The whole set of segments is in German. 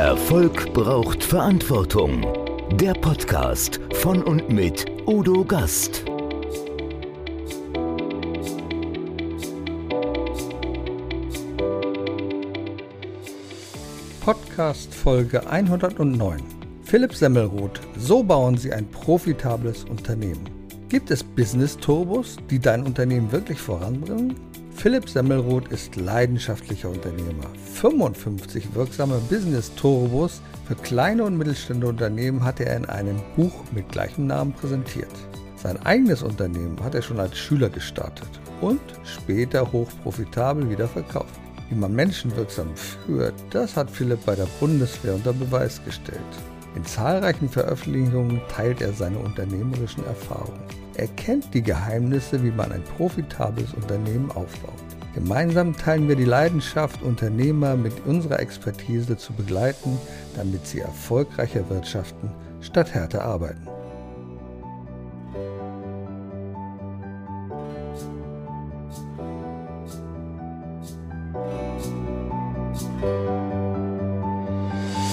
Erfolg braucht Verantwortung. Der Podcast von und mit Udo Gast. Podcast Folge 109. Philipp Semmelroth, so bauen Sie ein profitables Unternehmen. Gibt es Business-Turbos, die dein Unternehmen wirklich voranbringen? Philipp Semmelroth ist leidenschaftlicher Unternehmer. 55 wirksame Business-Turbos für kleine und mittelständische Unternehmen hat er in einem Buch mit gleichem Namen präsentiert. Sein eigenes Unternehmen hat er schon als Schüler gestartet und später hochprofitabel wieder verkauft. Wie man Menschen wirksam führt, das hat Philipp bei der Bundeswehr unter Beweis gestellt. In zahlreichen Veröffentlichungen teilt er seine unternehmerischen Erfahrungen. Er kennt die Geheimnisse, wie man ein profitables Unternehmen aufbaut. Gemeinsam teilen wir die Leidenschaft, Unternehmer mit unserer Expertise zu begleiten, damit sie erfolgreicher wirtschaften statt härter arbeiten.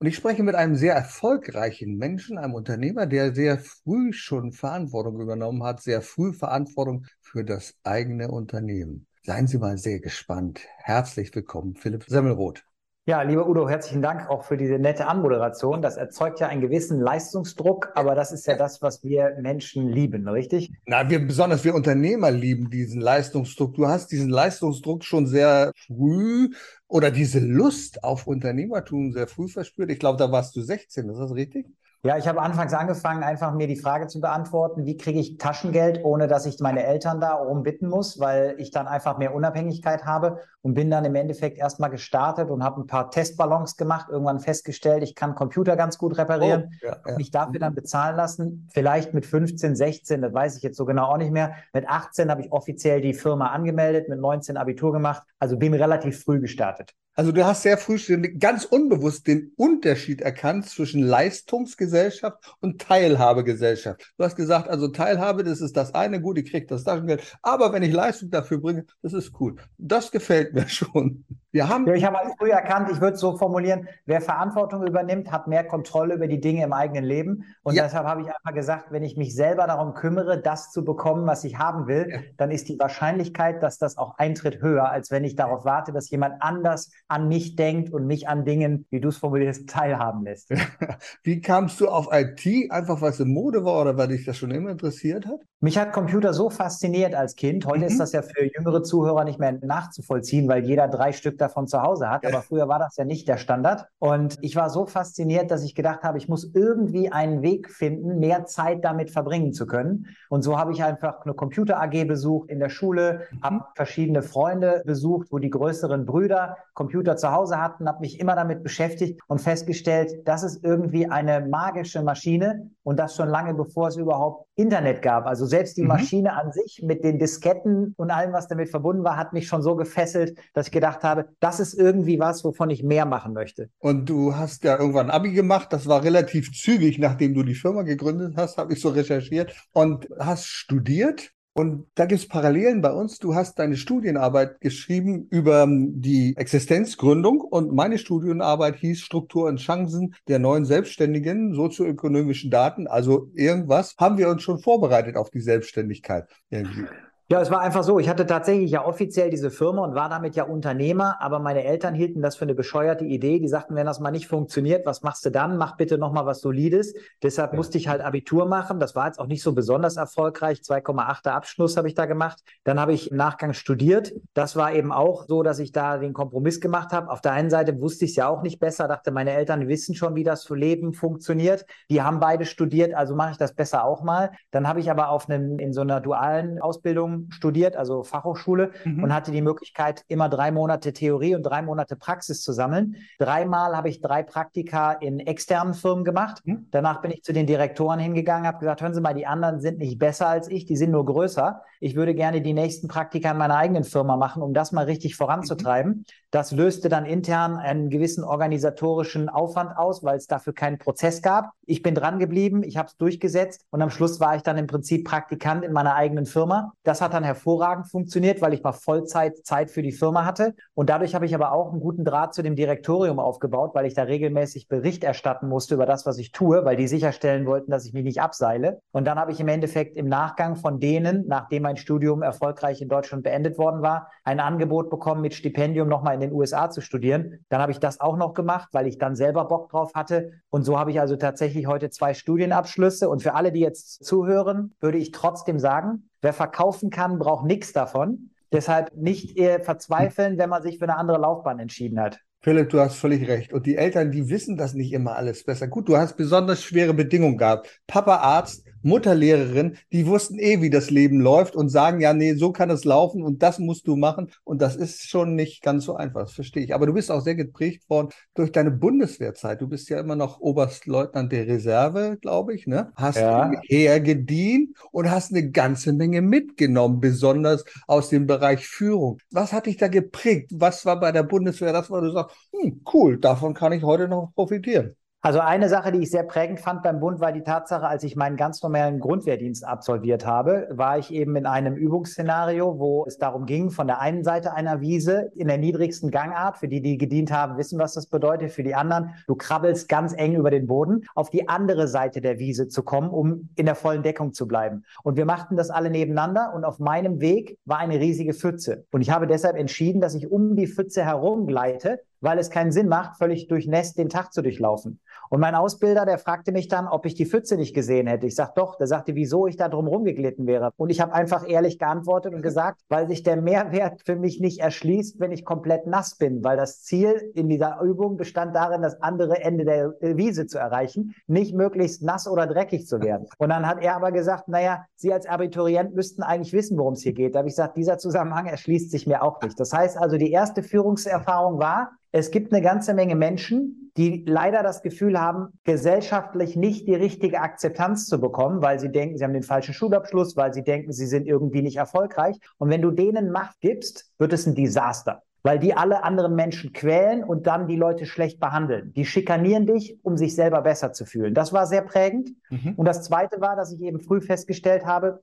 Und ich spreche mit einem sehr erfolgreichen Menschen, einem Unternehmer, der sehr früh schon Verantwortung übernommen hat, sehr früh Verantwortung für das eigene Unternehmen. Seien Sie mal sehr gespannt. Herzlich willkommen, Philipp Semmelroth. Ja, lieber Udo, herzlichen Dank auch für diese nette Anmoderation. Das erzeugt ja einen gewissen Leistungsdruck, aber das ist ja das, was wir Menschen lieben, richtig? Na, wir besonders wir Unternehmer lieben diesen Leistungsdruck. Du hast diesen Leistungsdruck schon sehr früh oder diese Lust auf Unternehmertum sehr früh verspürt. Ich glaube, da warst du 16, ist das richtig? Ja, ich habe anfangs angefangen, einfach mir die Frage zu beantworten, wie kriege ich Taschengeld, ohne dass ich meine Eltern darum bitten muss, weil ich dann einfach mehr Unabhängigkeit habe und bin dann im Endeffekt erstmal gestartet und habe ein paar Testballons gemacht, irgendwann festgestellt, ich kann Computer ganz gut reparieren, oh, ja, ja. mich dafür dann bezahlen lassen, vielleicht mit 15, 16, das weiß ich jetzt so genau auch nicht mehr. Mit 18 habe ich offiziell die Firma angemeldet, mit 19 Abitur gemacht, also bin relativ früh gestartet. Also du hast sehr früh ganz unbewusst den Unterschied erkannt zwischen Leistungsgesellschaft und Teilhabegesellschaft. Du hast gesagt, also Teilhabe, das ist das eine, gut, ich kriege das Taschengeld, aber wenn ich Leistung dafür bringe, das ist cool. Das gefällt mir schon. Wir haben ja, ich habe früh erkannt, ich würde es so formulieren, wer Verantwortung übernimmt, hat mehr Kontrolle über die Dinge im eigenen Leben. Und ja. deshalb habe ich einfach gesagt, wenn ich mich selber darum kümmere, das zu bekommen, was ich haben will, ja. dann ist die Wahrscheinlichkeit, dass das auch eintritt, höher, als wenn ich darauf warte, dass jemand anders an mich denkt und mich an Dingen, wie du es formulierst, teilhaben lässt. Wie kamst du auf IT? Einfach weil es in Mode war oder weil dich das schon immer interessiert hat? Mich hat Computer so fasziniert als Kind. Heute mhm. ist das ja für jüngere Zuhörer nicht mehr nachzuvollziehen, weil jeder drei Stück davon zu Hause hat. Aber früher war das ja nicht der Standard. Und ich war so fasziniert, dass ich gedacht habe, ich muss irgendwie einen Weg finden, mehr Zeit damit verbringen zu können. Und so habe ich einfach eine Computer AG besucht in der Schule, mhm. habe verschiedene Freunde besucht, wo die größeren Brüder Computer zu Hause hatten, habe mich immer damit beschäftigt und festgestellt, das ist irgendwie eine magische Maschine und das schon lange bevor es überhaupt Internet gab. Also selbst die mhm. Maschine an sich mit den Disketten und allem, was damit verbunden war, hat mich schon so gefesselt, dass ich gedacht habe, das ist irgendwie was, wovon ich mehr machen möchte. Und du hast ja irgendwann Abi gemacht, das war relativ zügig, nachdem du die Firma gegründet hast, habe ich so recherchiert und hast studiert und da gibt es Parallelen bei uns. Du hast deine Studienarbeit geschrieben über ähm, die Existenzgründung und meine Studienarbeit hieß Struktur und Chancen der neuen Selbstständigen, sozioökonomischen Daten. Also irgendwas haben wir uns schon vorbereitet auf die Selbstständigkeit. Irgendwie. Ja, es war einfach so. Ich hatte tatsächlich ja offiziell diese Firma und war damit ja Unternehmer, aber meine Eltern hielten das für eine bescheuerte Idee. Die sagten, wenn das mal nicht funktioniert, was machst du dann? Mach bitte nochmal was Solides. Deshalb ja. musste ich halt Abitur machen. Das war jetzt auch nicht so besonders erfolgreich. 2,8er Abschluss habe ich da gemacht. Dann habe ich im Nachgang studiert. Das war eben auch so, dass ich da den Kompromiss gemacht habe. Auf der einen Seite wusste ich es ja auch nicht besser, dachte, meine Eltern wissen schon, wie das Leben funktioniert. Die haben beide studiert, also mache ich das besser auch mal. Dann habe ich aber auf einem, in so einer dualen Ausbildung Studiert, also Fachhochschule, mhm. und hatte die Möglichkeit, immer drei Monate Theorie und drei Monate Praxis zu sammeln. Dreimal habe ich drei Praktika in externen Firmen gemacht. Mhm. Danach bin ich zu den Direktoren hingegangen, habe gesagt, hören Sie mal, die anderen sind nicht besser als ich, die sind nur größer. Ich würde gerne die nächsten Praktika in meiner eigenen Firma machen, um das mal richtig voranzutreiben. Mhm. Das löste dann intern einen gewissen organisatorischen Aufwand aus, weil es dafür keinen Prozess gab. Ich bin dran geblieben, ich habe es durchgesetzt und am Schluss war ich dann im Prinzip Praktikant in meiner eigenen Firma. Das hat dann hervorragend funktioniert, weil ich mal Vollzeit Zeit für die Firma hatte. Und dadurch habe ich aber auch einen guten Draht zu dem Direktorium aufgebaut, weil ich da regelmäßig Bericht erstatten musste über das, was ich tue, weil die sicherstellen wollten, dass ich mich nicht abseile. Und dann habe ich im Endeffekt im Nachgang von denen, nachdem mein Studium erfolgreich in Deutschland beendet worden war, ein Angebot bekommen, mit Stipendium nochmal in den USA zu studieren. Dann habe ich das auch noch gemacht, weil ich dann selber Bock drauf hatte. Und so habe ich also tatsächlich heute zwei Studienabschlüsse. Und für alle, die jetzt zuhören, würde ich trotzdem sagen, wer verkaufen kann, braucht nichts davon. Deshalb nicht verzweifeln, wenn man sich für eine andere Laufbahn entschieden hat. Philipp, du hast völlig recht. Und die Eltern, die wissen das nicht immer alles besser. Gut, du hast besonders schwere Bedingungen gehabt. Papa Arzt, Mutterlehrerin, die wussten eh, wie das Leben läuft und sagen, ja, nee, so kann es laufen und das musst du machen. Und das ist schon nicht ganz so einfach, das verstehe ich. Aber du bist auch sehr geprägt worden durch deine Bundeswehrzeit. Du bist ja immer noch Oberstleutnant der Reserve, glaube ich, ne? Hast ja. Heer gedient und hast eine ganze Menge mitgenommen, besonders aus dem Bereich Führung. Was hat dich da geprägt? Was war bei der Bundeswehr das, wo du sagst, hm, cool, davon kann ich heute noch profitieren? Also eine Sache, die ich sehr prägend fand beim Bund, war die Tatsache, als ich meinen ganz normalen Grundwehrdienst absolviert habe, war ich eben in einem Übungsszenario, wo es darum ging, von der einen Seite einer Wiese in der niedrigsten Gangart, für die, die gedient haben, wissen, was das bedeutet, für die anderen, du krabbelst ganz eng über den Boden, auf die andere Seite der Wiese zu kommen, um in der vollen Deckung zu bleiben. Und wir machten das alle nebeneinander und auf meinem Weg war eine riesige Pfütze. Und ich habe deshalb entschieden, dass ich um die Pfütze herum gleite, weil es keinen Sinn macht, völlig durchnässt den Tag zu durchlaufen. Und mein Ausbilder, der fragte mich dann, ob ich die Pfütze nicht gesehen hätte. Ich sag doch, der sagte, wieso ich da drum rumgeglitten wäre. Und ich habe einfach ehrlich geantwortet und gesagt, weil sich der Mehrwert für mich nicht erschließt, wenn ich komplett nass bin, weil das Ziel in dieser Übung bestand darin, das andere Ende der Wiese zu erreichen, nicht möglichst nass oder dreckig zu werden. Und dann hat er aber gesagt, naja, Sie als Abiturient müssten eigentlich wissen, worum es hier geht. Da habe ich gesagt, dieser Zusammenhang erschließt sich mir auch nicht. Das heißt also, die erste Führungserfahrung war, es gibt eine ganze Menge Menschen, die leider das Gefühl haben, gesellschaftlich nicht die richtige Akzeptanz zu bekommen, weil sie denken, sie haben den falschen Schulabschluss, weil sie denken, sie sind irgendwie nicht erfolgreich. Und wenn du denen Macht gibst, wird es ein Desaster weil die alle anderen Menschen quälen und dann die Leute schlecht behandeln. Die schikanieren dich, um sich selber besser zu fühlen. Das war sehr prägend. Mhm. Und das Zweite war, dass ich eben früh festgestellt habe,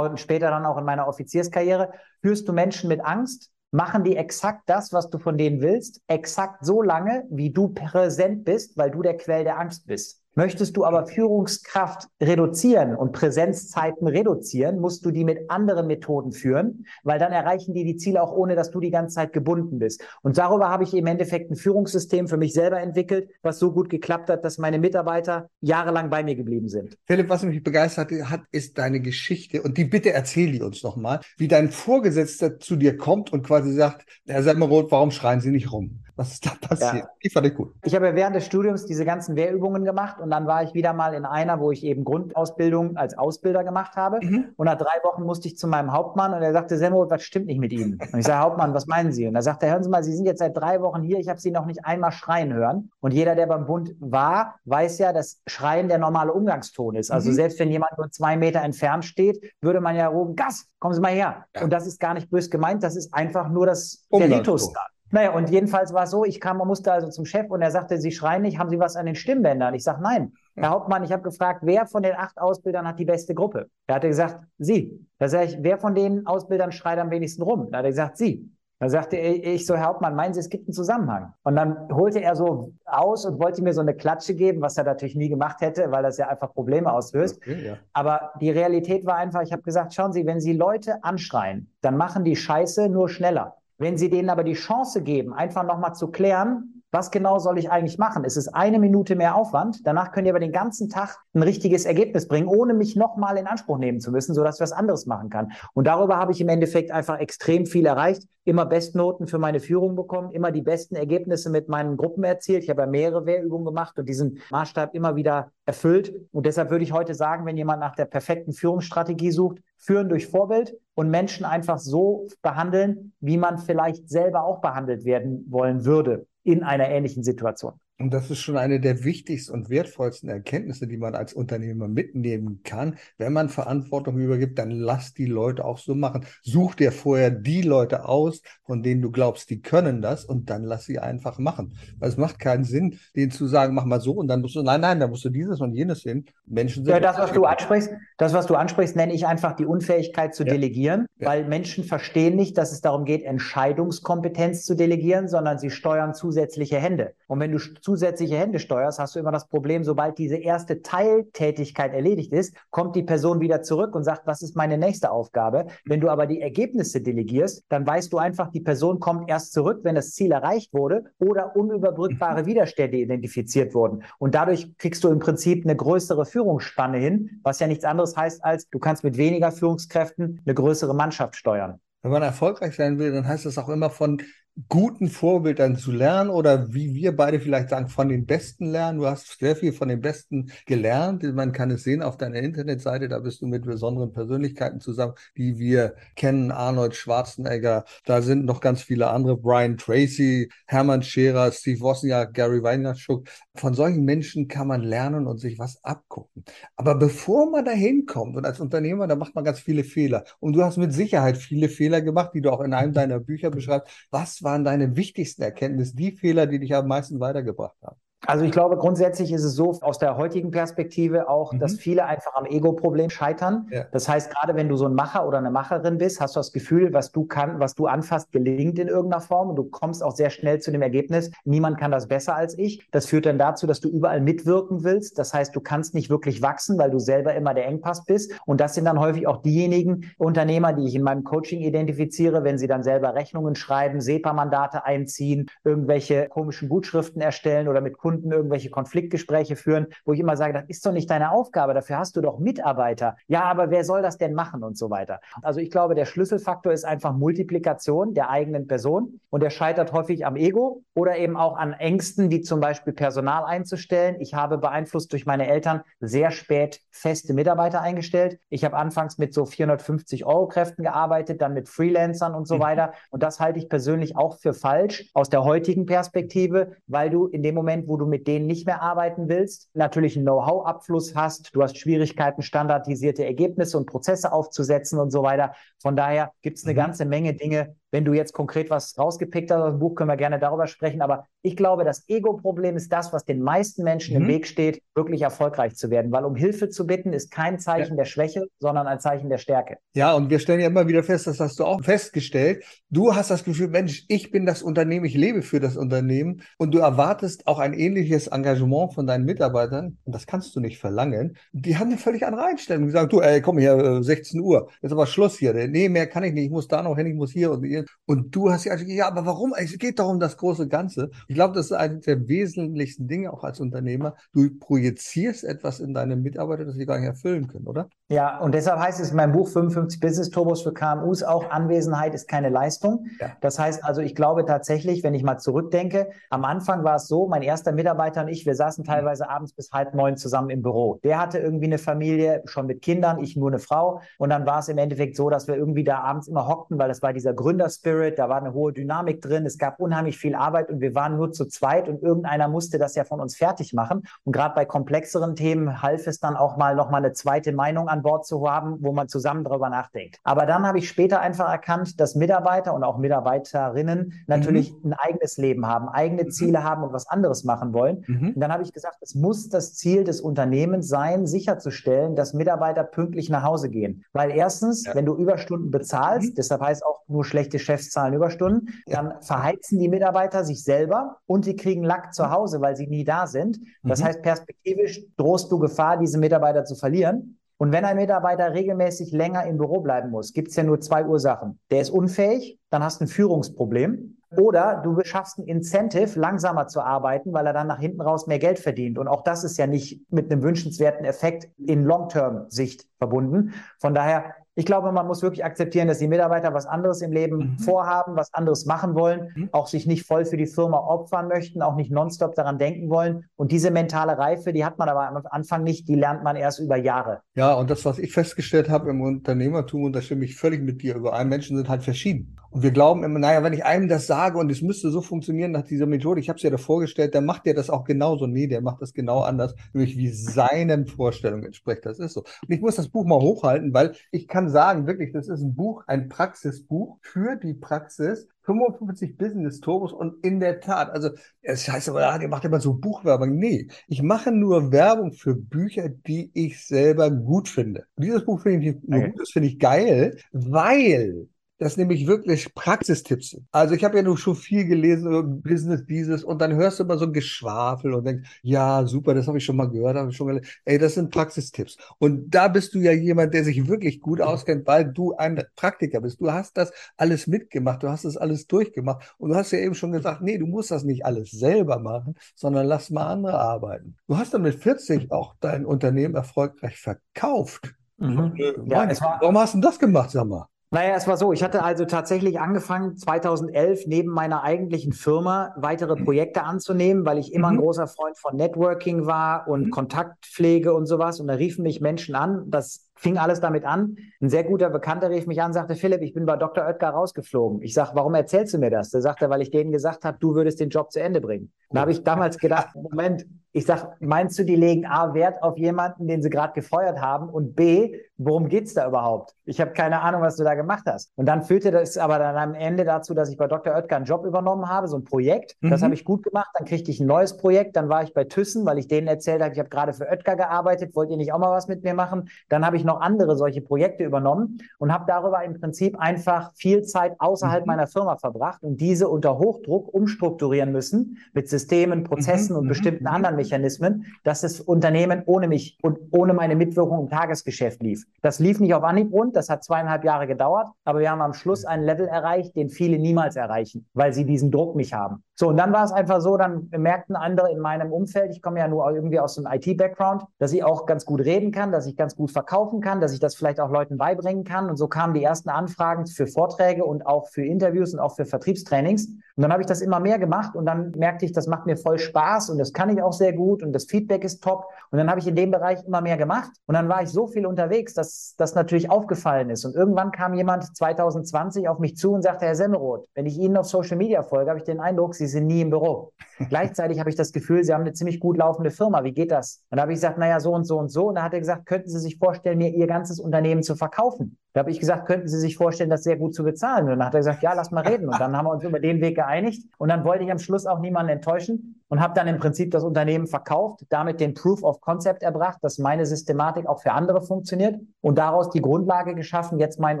später dann auch in meiner Offizierskarriere, führst du Menschen mit Angst, machen die exakt das, was du von denen willst, exakt so lange, wie du präsent bist, weil du der Quell der Angst bist. Möchtest du aber Führungskraft reduzieren und Präsenzzeiten reduzieren, musst du die mit anderen Methoden führen, weil dann erreichen die die Ziele auch ohne, dass du die ganze Zeit gebunden bist. Und darüber habe ich im Endeffekt ein Führungssystem für mich selber entwickelt, was so gut geklappt hat, dass meine Mitarbeiter jahrelang bei mir geblieben sind. Philipp, was mich begeistert hat, ist deine Geschichte und die bitte erzähl die uns nochmal, wie dein Vorgesetzter zu dir kommt und quasi sagt, Herr Semmeroth, warum schreien Sie nicht rum? Was ist da passiert? Ja. Die fand ich gut. Ich habe während des Studiums diese ganzen Wehrübungen gemacht und dann war ich wieder mal in einer, wo ich eben Grundausbildung als Ausbilder gemacht habe. Mhm. Und nach drei Wochen musste ich zu meinem Hauptmann und er sagte, Semmo, was stimmt nicht mit Ihnen? Und ich sage, Hauptmann, was meinen Sie? Und er sagte, hören Sie mal, Sie sind jetzt seit drei Wochen hier, ich habe Sie noch nicht einmal schreien hören. Und jeder, der beim Bund war, weiß ja, dass Schreien der normale Umgangston ist. Also mhm. selbst wenn jemand nur zwei Meter entfernt steht, würde man ja rufen, Gas, kommen Sie mal her. Ja. Und das ist gar nicht bös gemeint, das ist einfach nur das, der Ritus da. Naja, und jedenfalls war es so, ich kam, man musste also zum Chef und er sagte, Sie schreien nicht, haben Sie was an den Stimmbändern? Ich sage, nein. Herr Hauptmann, ich habe gefragt, wer von den acht Ausbildern hat die beste Gruppe? Er hatte gesagt, Sie. Da sage ich, wer von den Ausbildern schreit am wenigsten rum? Da hat er gesagt, Sie. Da sagte ich so, Herr Hauptmann, meinen Sie, es gibt einen Zusammenhang? Und dann holte er so aus und wollte mir so eine Klatsche geben, was er natürlich nie gemacht hätte, weil das ja einfach Probleme auslöst. Okay, ja. Aber die Realität war einfach, ich habe gesagt, schauen Sie, wenn Sie Leute anschreien, dann machen die Scheiße nur schneller. Wenn Sie denen aber die Chance geben, einfach nochmal zu klären, was genau soll ich eigentlich machen? Es ist eine Minute mehr Aufwand. Danach könnt ihr aber den ganzen Tag ein richtiges Ergebnis bringen, ohne mich nochmal in Anspruch nehmen zu müssen, sodass ich was anderes machen kann. Und darüber habe ich im Endeffekt einfach extrem viel erreicht. Immer Bestnoten für meine Führung bekommen, immer die besten Ergebnisse mit meinen Gruppen erzielt. Ich habe ja mehrere Wehrübungen gemacht und diesen Maßstab immer wieder erfüllt. Und deshalb würde ich heute sagen, wenn jemand nach der perfekten Führungsstrategie sucht, führen durch Vorbild und Menschen einfach so behandeln, wie man vielleicht selber auch behandelt werden wollen würde in einer ähnlichen Situation. Und das ist schon eine der wichtigsten und wertvollsten Erkenntnisse, die man als Unternehmer mitnehmen kann. Wenn man Verantwortung übergibt, dann lass die Leute auch so machen. Such dir vorher die Leute aus, von denen du glaubst, die können das und dann lass sie einfach machen. Weil es macht keinen Sinn, denen zu sagen, mach mal so und dann musst du, nein, nein, da musst du dieses und jenes hin. Menschen sind. Ja, das, was du ansprichst, das, was du ansprichst, nenne ich einfach die Unfähigkeit zu ja. delegieren, ja. weil Menschen verstehen nicht, dass es darum geht, Entscheidungskompetenz zu delegieren, sondern sie steuern zusätzliche Hände. Und wenn du zusätzliche Hände steuerst, hast du immer das Problem, sobald diese erste Teiltätigkeit erledigt ist, kommt die Person wieder zurück und sagt, was ist meine nächste Aufgabe? Wenn du aber die Ergebnisse delegierst, dann weißt du einfach, die Person kommt erst zurück, wenn das Ziel erreicht wurde oder unüberbrückbare mhm. Widerstände identifiziert wurden. Und dadurch kriegst du im Prinzip eine größere Führungsspanne hin, was ja nichts anderes heißt, als du kannst mit weniger Führungskräften eine größere Mannschaft steuern. Wenn man erfolgreich sein will, dann heißt das auch immer von guten Vorbildern zu lernen oder wie wir beide vielleicht sagen, von den Besten lernen. Du hast sehr viel von den Besten gelernt. Man kann es sehen auf deiner Internetseite. Da bist du mit besonderen Persönlichkeiten zusammen, die wir kennen. Arnold Schwarzenegger. Da sind noch ganz viele andere. Brian Tracy, Hermann Scherer, Steve Wozniak, Gary Vaynerchuk. Von solchen Menschen kann man lernen und sich was abgucken. Aber bevor man da hinkommt und als Unternehmer, da macht man ganz viele Fehler. Und du hast mit Sicherheit viele Fehler gemacht, die du auch in einem deiner Bücher beschreibst. Was waren deine wichtigsten Erkenntnisse, die Fehler, die dich am meisten weitergebracht haben? Also ich glaube, grundsätzlich ist es so aus der heutigen Perspektive auch, mhm. dass viele einfach am Ego-Problem scheitern. Ja. Das heißt, gerade wenn du so ein Macher oder eine Macherin bist, hast du das Gefühl, was du kann, was du anfasst, gelingt in irgendeiner Form und du kommst auch sehr schnell zu dem Ergebnis, niemand kann das besser als ich. Das führt dann dazu, dass du überall mitwirken willst. Das heißt, du kannst nicht wirklich wachsen, weil du selber immer der Engpass bist. Und das sind dann häufig auch diejenigen Unternehmer, die ich in meinem Coaching identifiziere, wenn sie dann selber Rechnungen schreiben, SEPA-Mandate einziehen, irgendwelche komischen Gutschriften erstellen oder mit Kunden irgendwelche Konfliktgespräche führen, wo ich immer sage, das ist doch nicht deine Aufgabe, dafür hast du doch Mitarbeiter. Ja, aber wer soll das denn machen und so weiter. Also ich glaube, der Schlüsselfaktor ist einfach Multiplikation der eigenen Person und der scheitert häufig am Ego oder eben auch an Ängsten, wie zum Beispiel Personal einzustellen. Ich habe beeinflusst durch meine Eltern sehr spät feste Mitarbeiter eingestellt. Ich habe anfangs mit so 450 Euro Kräften gearbeitet, dann mit Freelancern und so mhm. weiter. Und das halte ich persönlich auch für falsch aus der heutigen Perspektive, weil du in dem Moment, wo du mit denen nicht mehr arbeiten willst, natürlich einen Know-how-Abfluss hast, du hast Schwierigkeiten, standardisierte Ergebnisse und Prozesse aufzusetzen und so weiter. Von daher gibt es eine mhm. ganze Menge Dinge, wenn du jetzt konkret was rausgepickt hast aus dem Buch, können wir gerne darüber sprechen. Aber ich glaube, das Ego-Problem ist das, was den meisten Menschen mhm. im Weg steht, wirklich erfolgreich zu werden. Weil um Hilfe zu bitten, ist kein Zeichen ja. der Schwäche, sondern ein Zeichen der Stärke. Ja, und wir stellen ja immer wieder fest, das hast du auch festgestellt. Du hast das Gefühl, Mensch, ich bin das Unternehmen, ich lebe für das Unternehmen. Und du erwartest auch ein ähnliches Engagement von deinen Mitarbeitern. Und das kannst du nicht verlangen. Die haben eine völlig andere Einstellung. Die sagen, du, ey, komm hier, 16 äh, Uhr. Jetzt aber Schluss hier. Nee, mehr kann ich nicht. Ich muss da noch hin, ich muss hier und hier. Und du hast ja, ja, aber warum? Es geht doch um das große Ganze. Ich glaube, das ist eines der wesentlichsten Dinge auch als Unternehmer. Du projizierst etwas in deine Mitarbeiter, das sie gar nicht erfüllen können, oder? Ja, und deshalb heißt es in meinem Buch 55 Business Turbos für KMUs auch, Anwesenheit ist keine Leistung. Ja. Das heißt also, ich glaube tatsächlich, wenn ich mal zurückdenke, am Anfang war es so, mein erster Mitarbeiter und ich, wir saßen teilweise mhm. abends bis halb neun zusammen im Büro. Der hatte irgendwie eine Familie, schon mit Kindern, ich nur eine Frau. Und dann war es im Endeffekt so, dass wir irgendwie da abends immer hockten, weil das war dieser Gründerspirit Spirit, da war eine hohe Dynamik drin, es gab unheimlich viel Arbeit und wir waren nur zu zweit und irgendeiner musste das ja von uns fertig machen. Und gerade bei komplexeren Themen half es dann auch mal noch mal eine zweite Meinung an Bord zu haben, wo man zusammen darüber nachdenkt. Aber dann habe ich später einfach erkannt, dass Mitarbeiter und auch Mitarbeiterinnen natürlich mhm. ein eigenes Leben haben, eigene mhm. Ziele haben und was anderes machen wollen. Mhm. Und dann habe ich gesagt, es muss das Ziel des Unternehmens sein, sicherzustellen, dass Mitarbeiter pünktlich nach Hause gehen. Weil erstens, ja. wenn du Überstunden bezahlst, mhm. deshalb heißt auch nur schlechte Chefs zahlen Überstunden, dann verheizen die Mitarbeiter sich selber und die kriegen Lack zu Hause, weil sie nie da sind. Das mhm. heißt, perspektivisch drohst du Gefahr, diese Mitarbeiter zu verlieren. Und wenn ein Mitarbeiter regelmäßig länger im Büro bleiben muss, gibt es ja nur zwei Ursachen. Der ist unfähig, dann hast du ein Führungsproblem. Oder du schaffst ein Incentive, langsamer zu arbeiten, weil er dann nach hinten raus mehr Geld verdient. Und auch das ist ja nicht mit einem wünschenswerten Effekt in Long-Term-Sicht verbunden. Von daher ich glaube, man muss wirklich akzeptieren, dass die Mitarbeiter was anderes im Leben mhm. vorhaben, was anderes machen wollen, mhm. auch sich nicht voll für die Firma opfern möchten, auch nicht nonstop daran denken wollen. Und diese mentale Reife, die hat man aber am Anfang nicht, die lernt man erst über Jahre. Ja, und das, was ich festgestellt habe im Unternehmertum, und da stimme ich völlig mit dir überein, Menschen sind halt verschieden. Und wir glauben immer, naja, wenn ich einem das sage und es müsste so funktionieren nach dieser Methode, ich habe es ja da vorgestellt, dann macht der das auch genauso. Nee, der macht das genau anders, nämlich wie seinen Vorstellungen entspricht. Das ist so. Und ich muss das Buch mal hochhalten, weil ich kann sagen, wirklich, das ist ein Buch, ein Praxisbuch für die Praxis. 55 Business Turbos und in der Tat, also es heißt aber, ja, ihr macht immer so Buchwerbung. Nee, ich mache nur Werbung für Bücher, die ich selber gut finde. Und dieses Buch finde ich okay. gut, das finde ich geil, weil das nämlich wirklich Praxistipps sind. Also ich habe ja nur schon viel gelesen über Business dieses und dann hörst du immer so ein Geschwafel und denkst, ja, super, das habe ich schon mal gehört, habe ich schon gelesen. Ey, das sind Praxistipps. Und da bist du ja jemand, der sich wirklich gut auskennt, weil du ein Praktiker bist. Du hast das alles mitgemacht, du hast das alles durchgemacht und du hast ja eben schon gesagt, nee, du musst das nicht alles selber machen, sondern lass mal andere arbeiten. Du hast dann mit 40 auch dein Unternehmen erfolgreich verkauft. Mhm. Äh, ja, warum hast du das gemacht, sag mal? Naja, es war so, ich hatte also tatsächlich angefangen, 2011 neben meiner eigentlichen Firma weitere mhm. Projekte anzunehmen, weil ich immer mhm. ein großer Freund von Networking war und mhm. Kontaktpflege und sowas. Und da riefen mich Menschen an, das fing alles damit an. Ein sehr guter Bekannter rief mich an, sagte, Philipp, ich bin bei Dr. Oetker rausgeflogen. Ich sage, warum erzählst du mir das? Der sagte, weil ich denen gesagt habe, du würdest den Job zu Ende bringen. Da habe ich damals gedacht, Moment, ich sage, meinst du, die legen A, Wert auf jemanden, den sie gerade gefeuert haben und B, worum geht's da überhaupt? Ich habe keine Ahnung, was du da gemacht hast. Und dann führte das aber dann am Ende dazu, dass ich bei Dr. Oetker einen Job übernommen habe, so ein Projekt. Mhm. Das habe ich gut gemacht. Dann kriegte ich ein neues Projekt. Dann war ich bei Thyssen, weil ich denen erzählt habe, ich habe gerade für Oetker gearbeitet. Wollt ihr nicht auch mal was mit mir machen? Dann habe ich noch andere solche Projekte übernommen und habe darüber im Prinzip einfach viel Zeit außerhalb mhm. meiner Firma verbracht und diese unter Hochdruck umstrukturieren müssen mit Systemen, Prozessen mhm. und bestimmten mhm. anderen Mechanismen, dass das Unternehmen ohne mich und ohne meine Mitwirkung im Tagesgeschäft lief. Das lief nicht auf Anhieb rund, das hat zweieinhalb Jahre gedauert, aber wir haben am Schluss einen Level erreicht, den viele niemals erreichen, weil sie diesen Druck nicht haben. So, und dann war es einfach so, dann merkten andere in meinem Umfeld, ich komme ja nur irgendwie aus dem IT-Background, dass ich auch ganz gut reden kann, dass ich ganz gut verkaufen kann, dass ich das vielleicht auch Leuten beibringen kann. Und so kamen die ersten Anfragen für Vorträge und auch für Interviews und auch für Vertriebstrainings. Und dann habe ich das immer mehr gemacht und dann merkte ich, das macht mir voll Spaß und das kann ich auch sehr gut und das Feedback ist top. Und dann habe ich in dem Bereich immer mehr gemacht und dann war ich so viel unterwegs, dass das natürlich aufgefallen ist. Und irgendwann kam jemand 2020 auf mich zu und sagte, Herr Semmelroth, wenn ich Ihnen auf Social Media folge, habe ich den Eindruck, Sie sind nie im Büro. Gleichzeitig habe ich das Gefühl, Sie haben eine ziemlich gut laufende Firma. Wie geht das? Und da habe ich gesagt, naja, so und so und so. Und da hat er gesagt, könnten Sie sich vorstellen, mir Ihr ganzes Unternehmen zu verkaufen? Da habe ich gesagt, könnten Sie sich vorstellen, das sehr gut zu bezahlen? Und dann hat er gesagt, ja, lass mal reden. Und dann haben wir uns über den Weg geeinigt. Und dann wollte ich am Schluss auch niemanden enttäuschen und habe dann im Prinzip das Unternehmen verkauft, damit den Proof of Concept erbracht, dass meine Systematik auch für andere funktioniert und daraus die Grundlage geschaffen, jetzt mein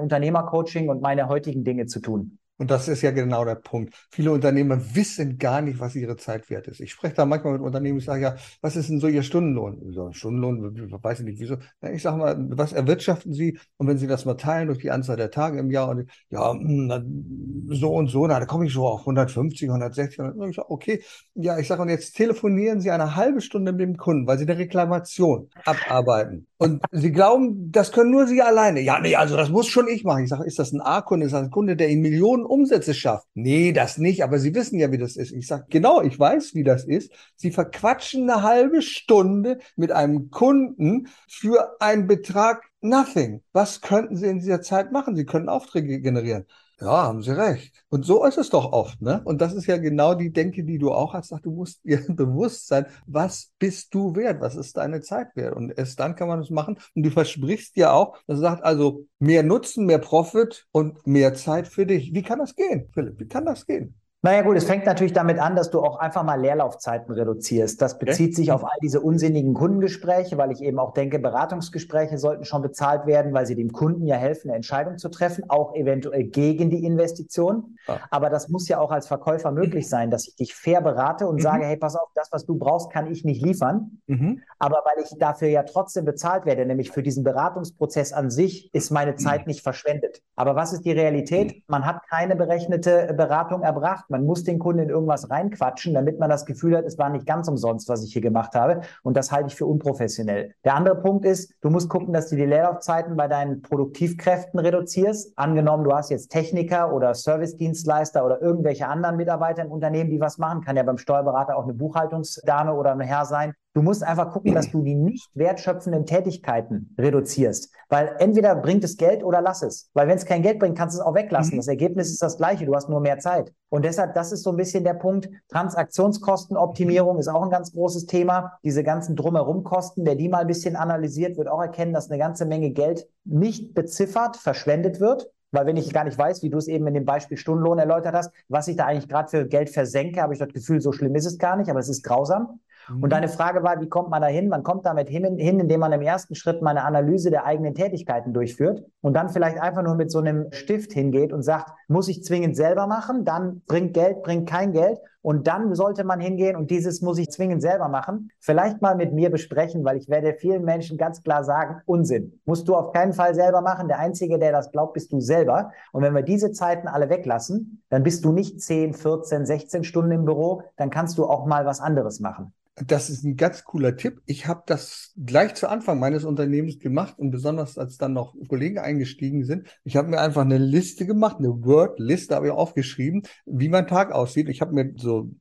Unternehmercoaching und meine heutigen Dinge zu tun. Und das ist ja genau der Punkt. Viele Unternehmer wissen gar nicht, was ihre Zeit wert ist. Ich spreche da manchmal mit Unternehmen, ich sage ja, was ist denn so Ihr Stundenlohn? So, Stundenlohn, weiß ich nicht, wieso. Ich sage mal, was erwirtschaften Sie? Und wenn Sie das mal teilen durch die Anzahl der Tage im Jahr und ja, hm, so und so, na, da komme ich so auf 150, 160. Und ich sage, okay, ja, ich sage, und jetzt telefonieren Sie eine halbe Stunde mit dem Kunden, weil Sie eine Reklamation abarbeiten. Und Sie glauben, das können nur Sie alleine. Ja, nee, also das muss schon ich machen. Ich sage, ist das ein A-Kunde? Ist das ein Kunde, der Ihnen Millionen Umsätze schafft? Nee, das nicht. Aber Sie wissen ja, wie das ist. Ich sage, genau, ich weiß, wie das ist. Sie verquatschen eine halbe Stunde mit einem Kunden für einen Betrag Nothing. Was könnten Sie in dieser Zeit machen? Sie können Aufträge generieren. Ja, haben Sie recht. Und so ist es doch oft, ne? Und das ist ja genau die Denke, die du auch hast. Sag, du musst dir bewusst sein, was bist du wert? Was ist deine Zeit wert? Und erst dann kann man das machen. Und du versprichst dir auch, das sagt also mehr Nutzen, mehr Profit und mehr Zeit für dich. Wie kann das gehen, Philipp? Wie kann das gehen? Naja gut, es fängt natürlich damit an, dass du auch einfach mal Leerlaufzeiten reduzierst. Das bezieht sich auf all diese unsinnigen Kundengespräche, weil ich eben auch denke, Beratungsgespräche sollten schon bezahlt werden, weil sie dem Kunden ja helfen, eine Entscheidung zu treffen, auch eventuell gegen die Investition. Ja. Aber das muss ja auch als Verkäufer möglich sein, dass ich dich fair berate und mhm. sage, hey, pass auf, das, was du brauchst, kann ich nicht liefern. Mhm. Aber weil ich dafür ja trotzdem bezahlt werde, nämlich für diesen Beratungsprozess an sich, ist meine Zeit mhm. nicht verschwendet. Aber was ist die Realität? Man hat keine berechnete Beratung erbracht Man muss den Kunden in irgendwas reinquatschen, damit man das Gefühl hat, es war nicht ganz umsonst, was ich hier gemacht habe. Und das halte ich für unprofessionell. Der andere Punkt ist, du musst gucken, dass du die Leerlaufzeiten bei deinen Produktivkräften reduzierst. Angenommen, du hast jetzt Techniker oder Servicedienstleister oder irgendwelche anderen Mitarbeiter im Unternehmen, die was machen. Kann ja beim Steuerberater auch eine Buchhaltungsdame oder ein Herr sein. Du musst einfach gucken, dass du die nicht wertschöpfenden Tätigkeiten reduzierst. Weil entweder bringt es Geld oder lass es. Weil wenn es kein Geld bringt, kannst du es auch weglassen. Mhm. Das Ergebnis ist das gleiche. Du hast nur mehr Zeit. Und deshalb, das ist so ein bisschen der Punkt. Transaktionskostenoptimierung ist auch ein ganz großes Thema. Diese ganzen drumherum Kosten, wer die mal ein bisschen analysiert, wird auch erkennen, dass eine ganze Menge Geld nicht beziffert, verschwendet wird. Weil wenn ich gar nicht weiß, wie du es eben in dem Beispiel Stundenlohn erläutert hast, was ich da eigentlich gerade für Geld versenke, habe ich das Gefühl, so schlimm ist es gar nicht, aber es ist grausam. Mhm. Und deine Frage war, wie kommt man da hin? Man kommt damit hin, hin, indem man im ersten Schritt mal eine Analyse der eigenen Tätigkeiten durchführt und dann vielleicht einfach nur mit so einem Stift hingeht und sagt, muss ich zwingend selber machen? Dann bringt Geld, bringt kein Geld. Und dann sollte man hingehen und dieses muss ich zwingend selber machen. Vielleicht mal mit mir besprechen, weil ich werde vielen Menschen ganz klar sagen, Unsinn. Musst du auf keinen Fall selber machen. Der Einzige, der das glaubt, bist du selber. Und wenn wir diese Zeiten alle weglassen, dann bist du nicht 10, 14, 16 Stunden im Büro. Dann kannst du auch mal was anderes machen. Das ist ein ganz cooler Tipp. Ich habe das gleich zu Anfang meines Unternehmens gemacht und besonders als dann noch Kollegen eingestiegen sind. Ich habe mir einfach eine Liste gemacht, eine Word-Liste habe ich aufgeschrieben, wie mein Tag aussieht. Ich habe mir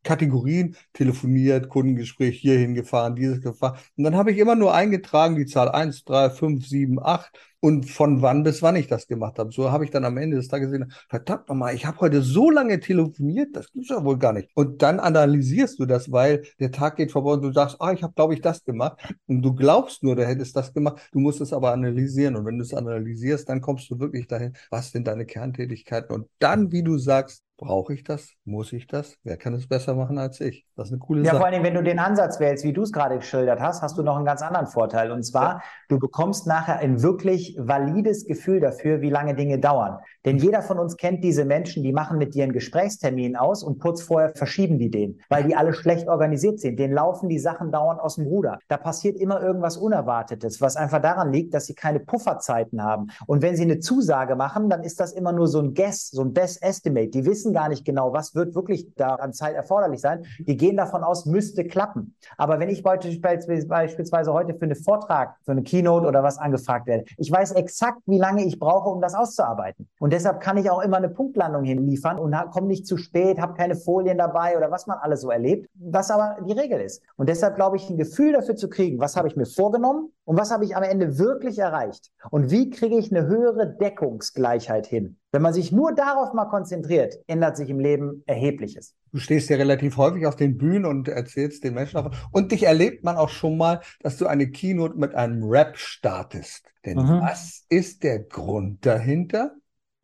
Kategorien telefoniert, Kundengespräch hierhin gefahren, dieses gefahren. Und dann habe ich immer nur eingetragen, die Zahl 1, 3, 5, 7, 8 und von wann bis wann ich das gemacht habe. So habe ich dann am Ende des Tages gesehen, verdammt nochmal, ich habe heute so lange telefoniert, das gibt's ja wohl gar nicht. Und dann analysierst du das, weil der Tag geht vorbei und du sagst, ah, ich habe, glaube ich, das gemacht. Und du glaubst nur, du hättest das gemacht. Du musst es aber analysieren. Und wenn du es analysierst, dann kommst du wirklich dahin, was sind deine Kerntätigkeiten. Und dann, wie du sagst, Brauche ich das? Muss ich das? Wer kann es besser machen als ich? Das ist eine coole ja, Sache. Ja, vor allem, wenn du den Ansatz wählst, wie du es gerade geschildert hast, hast du noch einen ganz anderen Vorteil. Und zwar, ja. du bekommst nachher ein wirklich valides Gefühl dafür, wie lange Dinge dauern. Denn jeder von uns kennt diese Menschen, die machen mit dir einen Gesprächstermin aus und kurz vorher verschieben die den, weil die alle schlecht organisiert sind. Den laufen die Sachen dauernd aus dem Ruder. Da passiert immer irgendwas Unerwartetes, was einfach daran liegt, dass sie keine Pufferzeiten haben. Und wenn sie eine Zusage machen, dann ist das immer nur so ein Guess, so ein Best Estimate. Die wissen gar nicht genau, was wird wirklich da an Zeit erforderlich sein. Die gehen davon aus, müsste klappen. Aber wenn ich beispielsweise heute für einen Vortrag, für eine Keynote oder was angefragt werde, ich weiß exakt, wie lange ich brauche, um das auszuarbeiten. Und deshalb kann ich auch immer eine Punktlandung hinliefern und komme nicht zu spät, habe keine Folien dabei oder was man alles so erlebt, was aber die Regel ist. Und deshalb glaube ich, ein Gefühl dafür zu kriegen, was habe ich mir vorgenommen und was habe ich am Ende wirklich erreicht und wie kriege ich eine höhere Deckungsgleichheit hin. Wenn man sich nur darauf mal konzentriert, ändert sich im Leben erhebliches. Du stehst ja relativ häufig auf den Bühnen und erzählst den Menschen davon. Und dich erlebt man auch schon mal, dass du eine Keynote mit einem Rap startest. Denn mhm. was ist der Grund dahinter?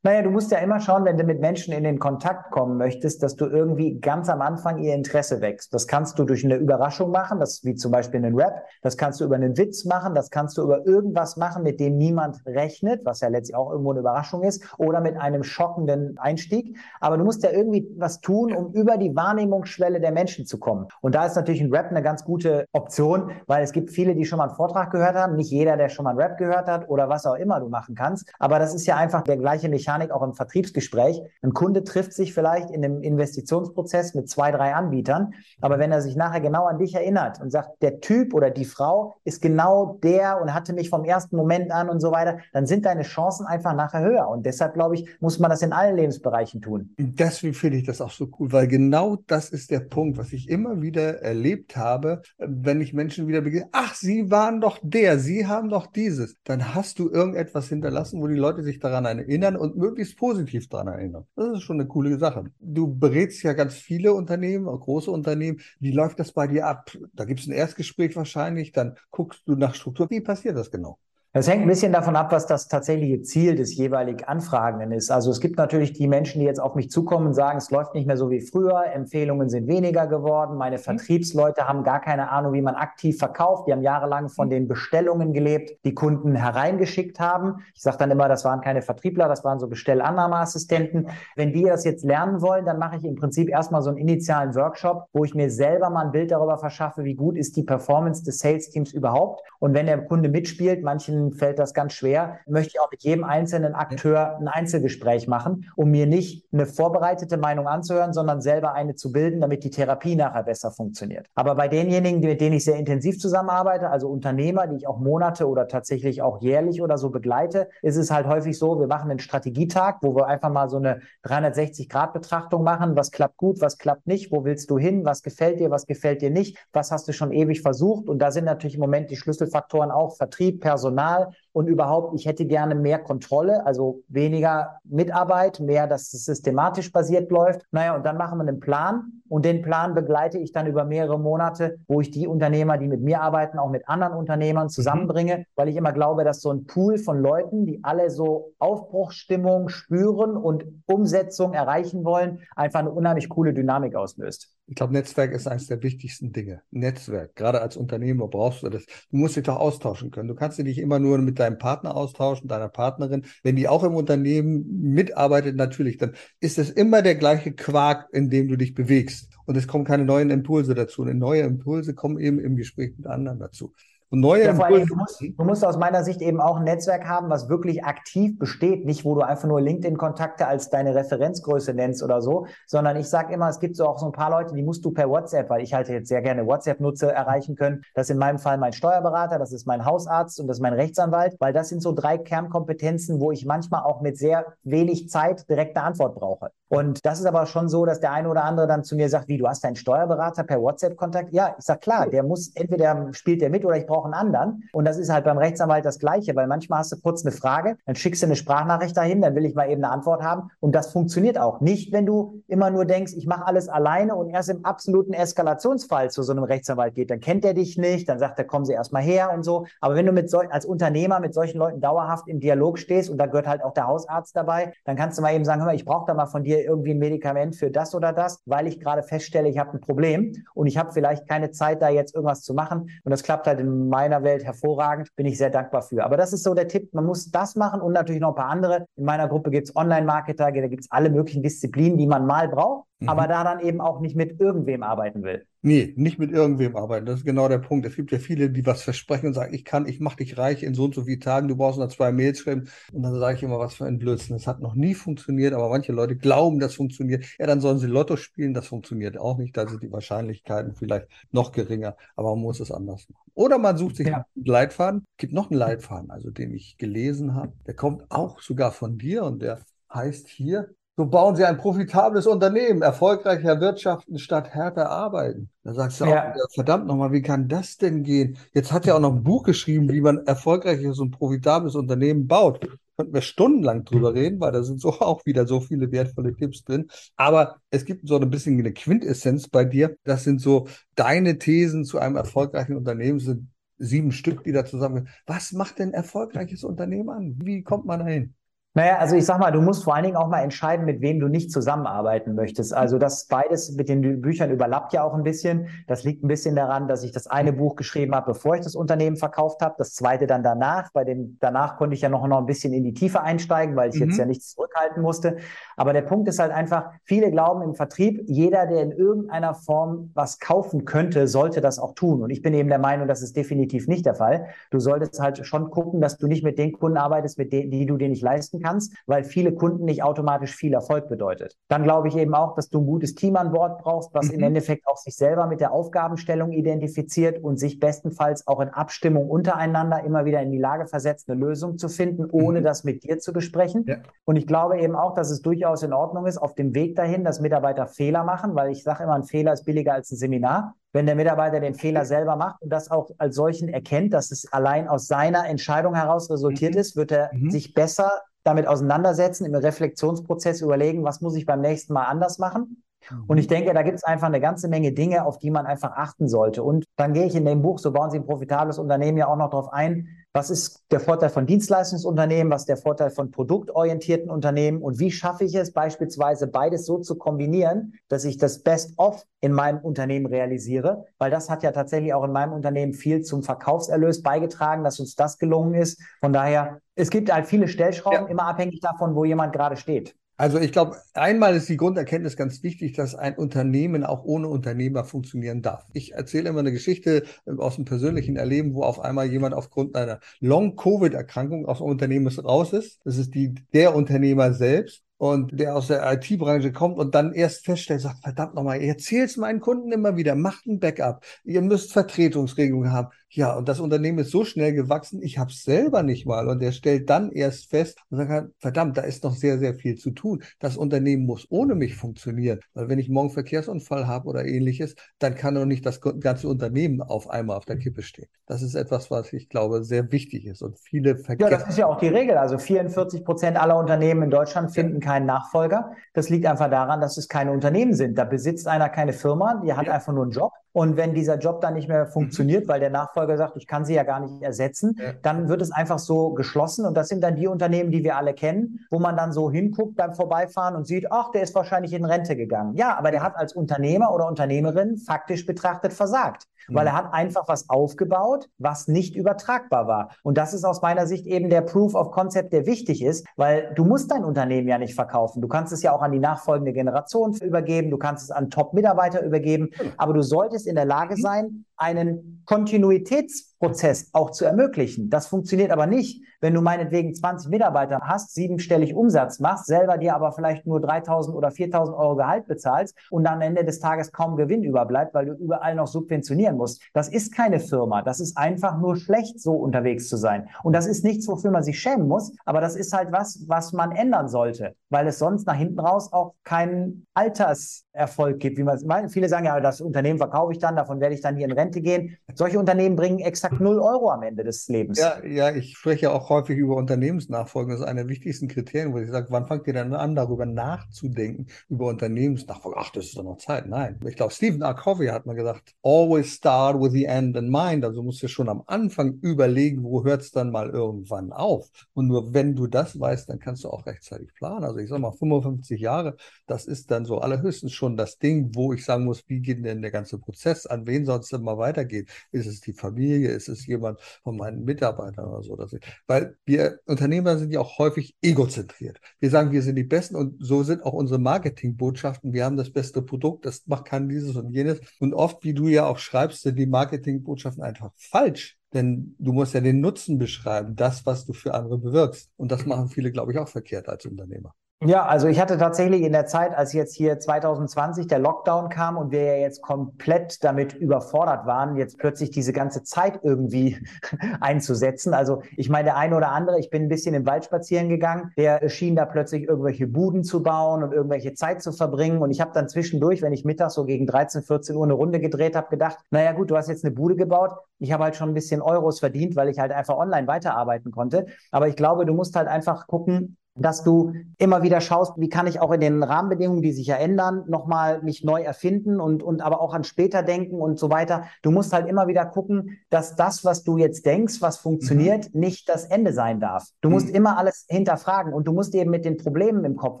Naja, du musst ja immer schauen, wenn du mit Menschen in den Kontakt kommen möchtest, dass du irgendwie ganz am Anfang ihr Interesse wächst. Das kannst du durch eine Überraschung machen, das wie zum Beispiel einen Rap. Das kannst du über einen Witz machen. Das kannst du über irgendwas machen, mit dem niemand rechnet, was ja letztlich auch irgendwo eine Überraschung ist, oder mit einem schockenden Einstieg. Aber du musst ja irgendwie was tun, um über die Wahrnehmungsschwelle der Menschen zu kommen. Und da ist natürlich ein Rap eine ganz gute Option, weil es gibt viele, die schon mal einen Vortrag gehört haben. Nicht jeder, der schon mal einen Rap gehört hat oder was auch immer du machen kannst. Aber das ist ja einfach der gleiche Mechanismus Mechanik auch im Vertriebsgespräch. Ein Kunde trifft sich vielleicht in einem Investitionsprozess mit zwei, drei Anbietern, aber wenn er sich nachher genau an dich erinnert und sagt, der Typ oder die Frau ist genau der und hatte mich vom ersten Moment an und so weiter, dann sind deine Chancen einfach nachher höher. Und deshalb, glaube ich, muss man das in allen Lebensbereichen tun. Deswegen finde ich das auch so cool, weil genau das ist der Punkt, was ich immer wieder erlebt habe, wenn ich Menschen wieder begegne. Ach, Sie waren doch der, Sie haben doch dieses. Dann hast du irgendetwas hinterlassen, wo die Leute sich daran erinnern und möglichst positiv daran erinnern. Das ist schon eine coole Sache. Du berätst ja ganz viele Unternehmen, große Unternehmen. Wie läuft das bei dir ab? Da gibt es ein Erstgespräch wahrscheinlich, dann guckst du nach Struktur. Wie passiert das genau? Es hängt ein bisschen davon ab, was das tatsächliche Ziel des jeweilig Anfragenden ist. Also es gibt natürlich die Menschen, die jetzt auf mich zukommen und sagen, es läuft nicht mehr so wie früher, Empfehlungen sind weniger geworden, meine mhm. Vertriebsleute haben gar keine Ahnung, wie man aktiv verkauft, die haben jahrelang von mhm. den Bestellungen gelebt, die Kunden hereingeschickt haben. Ich sage dann immer, das waren keine Vertriebler, das waren so Bestellannahmeassistenten. Wenn die das jetzt lernen wollen, dann mache ich im Prinzip erstmal so einen initialen Workshop, wo ich mir selber mal ein Bild darüber verschaffe, wie gut ist die Performance des Sales-Teams überhaupt. Und wenn der Kunde mitspielt, manchen manchen fällt das ganz schwer, möchte ich auch mit jedem einzelnen Akteur ein Einzelgespräch machen, um mir nicht eine vorbereitete Meinung anzuhören, sondern selber eine zu bilden, damit die Therapie nachher besser funktioniert. Aber bei denjenigen, mit denen ich sehr intensiv zusammenarbeite, also Unternehmer, die ich auch Monate oder tatsächlich auch jährlich oder so begleite, ist es halt häufig so, wir machen einen Strategietag, wo wir einfach mal so eine 360-Grad-Betrachtung machen. Was klappt gut, was klappt nicht, wo willst du hin, was gefällt dir, was gefällt dir nicht, was hast du schon ewig versucht. Und da sind natürlich im Moment die Schlüsselfaktoren auch Vertrieb, Personal personal und überhaupt, ich hätte gerne mehr Kontrolle, also weniger Mitarbeit, mehr, dass es systematisch basiert läuft. Naja, und dann machen wir einen Plan und den Plan begleite ich dann über mehrere Monate, wo ich die Unternehmer, die mit mir arbeiten, auch mit anderen Unternehmern mhm. zusammenbringe, mhm. weil ich immer glaube, dass so ein Pool von Leuten, die alle so Aufbruchsstimmung spüren und Umsetzung erreichen wollen, einfach eine unheimlich coole Dynamik auslöst. Ich glaube, Netzwerk ist eines der wichtigsten Dinge. Netzwerk. Gerade als Unternehmer brauchst du das. Du musst dich doch austauschen können. Du kannst dich nicht immer nur mit deinem Partner austauschen, deiner Partnerin. Wenn die auch im Unternehmen mitarbeitet, natürlich, dann ist es immer der gleiche Quark, in dem du dich bewegst. Und es kommen keine neuen Impulse dazu. Und neue Impulse kommen eben im Gespräch mit anderen dazu. Und neue ja, Impulse. Du musst, du musst aus meiner Sicht eben auch ein Netzwerk haben, was wirklich aktiv besteht, nicht wo du einfach nur LinkedIn-Kontakte als deine Referenzgröße nennst oder so, sondern ich sage immer, es gibt so auch so ein paar Leute, die musst du per WhatsApp, weil ich halt jetzt sehr gerne WhatsApp nutze, erreichen können. Das ist in meinem Fall mein Steuerberater, das ist mein Hausarzt und das ist mein Rechtsanwalt, weil das sind so drei Kernkompetenzen, wo ich manchmal auch mit sehr wenig Zeit direkte Antwort brauche. Und das ist aber schon so, dass der eine oder andere dann zu mir sagt, wie, du hast deinen Steuerberater per WhatsApp-Kontakt? Ja, ich sage, klar, der muss, entweder spielt der mit oder ich brauche einen anderen. Und das ist halt beim Rechtsanwalt das Gleiche, weil manchmal hast du kurz eine Frage, dann schickst du eine Sprachnachricht dahin, dann will ich mal eben eine Antwort haben. Und das funktioniert auch. Nicht, wenn du immer nur denkst, ich mache alles alleine und erst im absoluten Eskalationsfall zu so einem Rechtsanwalt geht, dann kennt er dich nicht, dann sagt er, kommen Sie erstmal her und so. Aber wenn du mit so, als Unternehmer mit solchen Leuten dauerhaft im Dialog stehst und da gehört halt auch der Hausarzt dabei, dann kannst du mal eben sagen, hör mal, ich brauche da mal von dir irgendwie ein Medikament für das oder das, weil ich gerade feststelle, ich habe ein Problem und ich habe vielleicht keine Zeit, da jetzt irgendwas zu machen. Und das klappt halt in meiner Welt hervorragend, bin ich sehr dankbar für. Aber das ist so der Tipp, man muss das machen und natürlich noch ein paar andere. In meiner Gruppe gibt es Online-Marketer, da gibt es alle möglichen Disziplinen, die man mal braucht mhm. aber da dann eben auch nicht mit irgendwem arbeiten will. Nee, nicht mit irgendwem arbeiten. Das ist genau der Punkt. Es gibt ja viele, die was versprechen und sagen, ich kann, ich mache dich reich in so und so vielen Tagen, du brauchst nur zwei Mails schreiben. Und dann sage ich immer, was für ein Blödsinn. Das hat noch nie funktioniert, aber manche Leute glauben, das funktioniert. Ja, dann sollen sie Lotto spielen, das funktioniert auch nicht. Da sind die Wahrscheinlichkeiten vielleicht noch geringer, aber man muss es anders machen. Oder man sucht sich ja. einen Leitfaden. Es gibt noch einen Leitfaden, also den ich gelesen habe. Der kommt auch sogar von dir und der heißt hier so bauen Sie ein profitables Unternehmen, erfolgreicher wirtschaften statt härter arbeiten. Da sagst du ja. auch, verdammt nochmal, wie kann das denn gehen? Jetzt hat er auch noch ein Buch geschrieben, wie man erfolgreiches und profitables Unternehmen baut. Könnten wir stundenlang drüber reden, weil da sind so auch wieder so viele wertvolle Tipps drin. Aber es gibt so ein bisschen eine Quintessenz bei dir. Das sind so deine Thesen zu einem erfolgreichen Unternehmen, das sind sieben Stück, die da zusammen. Was macht denn erfolgreiches Unternehmen an? Wie kommt man dahin? Naja, also ich sag mal, du musst vor allen Dingen auch mal entscheiden, mit wem du nicht zusammenarbeiten möchtest. Also das beides mit den Büchern überlappt ja auch ein bisschen. Das liegt ein bisschen daran, dass ich das eine Buch geschrieben habe, bevor ich das Unternehmen verkauft habe, das zweite dann danach. Bei dem danach konnte ich ja noch, noch ein bisschen in die Tiefe einsteigen, weil ich mhm. jetzt ja nichts zurückhalten musste. Aber der Punkt ist halt einfach, viele glauben im Vertrieb, jeder, der in irgendeiner Form was kaufen könnte, sollte das auch tun. Und ich bin eben der Meinung, das ist definitiv nicht der Fall. Du solltest halt schon gucken, dass du nicht mit den Kunden arbeitest, mit denen, die du dir nicht leisten kannst, weil viele Kunden nicht automatisch viel Erfolg bedeutet. Dann glaube ich eben auch, dass du ein gutes Team an Bord brauchst, was mhm. im Endeffekt auch sich selber mit der Aufgabenstellung identifiziert und sich bestenfalls auch in Abstimmung untereinander immer wieder in die Lage versetzt, eine Lösung zu finden, ohne mhm. das mit dir zu besprechen. Ja. Und ich glaube eben auch, dass es durchaus in Ordnung ist, auf dem Weg dahin, dass Mitarbeiter Fehler machen, weil ich sage immer, ein Fehler ist billiger als ein Seminar wenn der Mitarbeiter den Fehler selber macht und das auch als solchen erkennt, dass es allein aus seiner Entscheidung heraus resultiert mhm. ist, wird er mhm. sich besser damit auseinandersetzen, im Reflexionsprozess überlegen, was muss ich beim nächsten Mal anders machen. Mhm. Und ich denke, da gibt es einfach eine ganze Menge Dinge, auf die man einfach achten sollte. Und dann gehe ich in dem Buch, so bauen Sie ein profitables Unternehmen, ja auch noch darauf ein, was ist der Vorteil von Dienstleistungsunternehmen? Was ist der Vorteil von produktorientierten Unternehmen? Und wie schaffe ich es beispielsweise beides so zu kombinieren, dass ich das Best-of in meinem Unternehmen realisiere? Weil das hat ja tatsächlich auch in meinem Unternehmen viel zum Verkaufserlös beigetragen, dass uns das gelungen ist. Von daher, es gibt halt viele Stellschrauben, ja. immer abhängig davon, wo jemand gerade steht. Also ich glaube, einmal ist die Grunderkenntnis ganz wichtig, dass ein Unternehmen auch ohne Unternehmer funktionieren darf. Ich erzähle immer eine Geschichte aus dem persönlichen Erleben, wo auf einmal jemand aufgrund einer Long-Covid-Erkrankung aus dem Unternehmen raus ist. Das ist die, der Unternehmer selbst und der aus der IT-Branche kommt und dann erst feststellt, sagt, verdammt nochmal, ihr erzählt es meinen Kunden immer wieder, macht ein Backup, ihr müsst Vertretungsregelungen haben. Ja, und das Unternehmen ist so schnell gewachsen, ich habe es selber nicht mal. Und er stellt dann erst fest und sagt, verdammt, da ist noch sehr, sehr viel zu tun. Das Unternehmen muss ohne mich funktionieren. Weil wenn ich morgen Verkehrsunfall habe oder ähnliches, dann kann doch nicht das ganze Unternehmen auf einmal auf der Kippe stehen. Das ist etwas, was ich glaube, sehr wichtig ist. Und viele vergessen. Ja, das ist ja auch die Regel. Also 44 Prozent aller Unternehmen in Deutschland finden keinen Nachfolger. Das liegt einfach daran, dass es keine Unternehmen sind. Da besitzt einer keine Firma, die hat ja. einfach nur einen Job. Und wenn dieser Job dann nicht mehr mhm. funktioniert, weil der Nachfolger sagt, ich kann sie ja gar nicht ersetzen, ja. dann wird es einfach so geschlossen. Und das sind dann die Unternehmen, die wir alle kennen, wo man dann so hinguckt beim Vorbeifahren und sieht, ach, der ist wahrscheinlich in Rente gegangen. Ja, aber der hat als Unternehmer oder Unternehmerin faktisch betrachtet versagt, mhm. weil er hat einfach was aufgebaut, was nicht übertragbar war. Und das ist aus meiner Sicht eben der Proof of Concept, der wichtig ist, weil du musst dein Unternehmen ja nicht verkaufen. Du kannst es ja auch an die nachfolgende Generation übergeben, du kannst es an Top-Mitarbeiter übergeben, genau. aber du solltest solltest in der Lage mhm. sein, einen Kontinuitätsprozess auch zu ermöglichen. Das funktioniert aber nicht, wenn du meinetwegen 20 Mitarbeiter hast, siebenstellig Umsatz machst, selber dir aber vielleicht nur 3000 oder 4000 Euro Gehalt bezahlst und am Ende des Tages kaum Gewinn überbleibt, weil du überall noch subventionieren musst. Das ist keine Firma. Das ist einfach nur schlecht, so unterwegs zu sein. Und das ist nichts, wofür man sich schämen muss, aber das ist halt was, was man ändern sollte, weil es sonst nach hinten raus auch keinen Alterserfolg gibt, wie man. Viele sagen ja, das Unternehmen verkaufe ich dann, davon werde ich dann hier in Rente Rente gehen. Solche Unternehmen bringen exakt null Euro am Ende des Lebens. Ja, ja, ich spreche auch häufig über Unternehmensnachfolge. Das ist einer der wichtigsten Kriterien, wo ich sage, wann fangt ihr denn an, darüber nachzudenken, über Unternehmensnachfolge? Ach, das ist doch noch Zeit. Nein. Ich glaube, Stephen R. Covey hat mal gesagt, always start with the end in mind. Also musst du schon am Anfang überlegen, wo hört es dann mal irgendwann auf. Und nur wenn du das weißt, dann kannst du auch rechtzeitig planen. Also ich sage mal, 55 Jahre, das ist dann so allerhöchstens schon das Ding, wo ich sagen muss, wie geht denn der ganze Prozess an? Wen sollst du mal weitergeht. Ist es die Familie? Ist es jemand von meinen Mitarbeitern oder so? Dass ich, weil wir Unternehmer sind ja auch häufig egozentriert. Wir sagen, wir sind die Besten und so sind auch unsere Marketingbotschaften. Wir haben das beste Produkt, das macht kann dieses und jenes. Und oft, wie du ja auch schreibst, sind die Marketingbotschaften einfach falsch. Denn du musst ja den Nutzen beschreiben, das, was du für andere bewirkst. Und das machen viele, glaube ich, auch verkehrt als Unternehmer. Ja, also ich hatte tatsächlich in der Zeit, als jetzt hier 2020 der Lockdown kam und wir ja jetzt komplett damit überfordert waren, jetzt plötzlich diese ganze Zeit irgendwie einzusetzen. Also ich meine, der eine oder andere, ich bin ein bisschen im Wald spazieren gegangen, der schien da plötzlich irgendwelche Buden zu bauen und irgendwelche Zeit zu verbringen. Und ich habe dann zwischendurch, wenn ich mittags so gegen 13, 14 Uhr eine Runde gedreht habe, gedacht, naja gut, du hast jetzt eine Bude gebaut. Ich habe halt schon ein bisschen Euros verdient, weil ich halt einfach online weiterarbeiten konnte. Aber ich glaube, du musst halt einfach gucken, dass du immer wieder schaust, wie kann ich auch in den Rahmenbedingungen, die sich ja ändern, nochmal mich neu erfinden und, und aber auch an später denken und so weiter. Du musst halt immer wieder gucken, dass das, was du jetzt denkst, was funktioniert, mhm. nicht das Ende sein darf. Du mhm. musst immer alles hinterfragen und du musst eben mit den Problemen im Kopf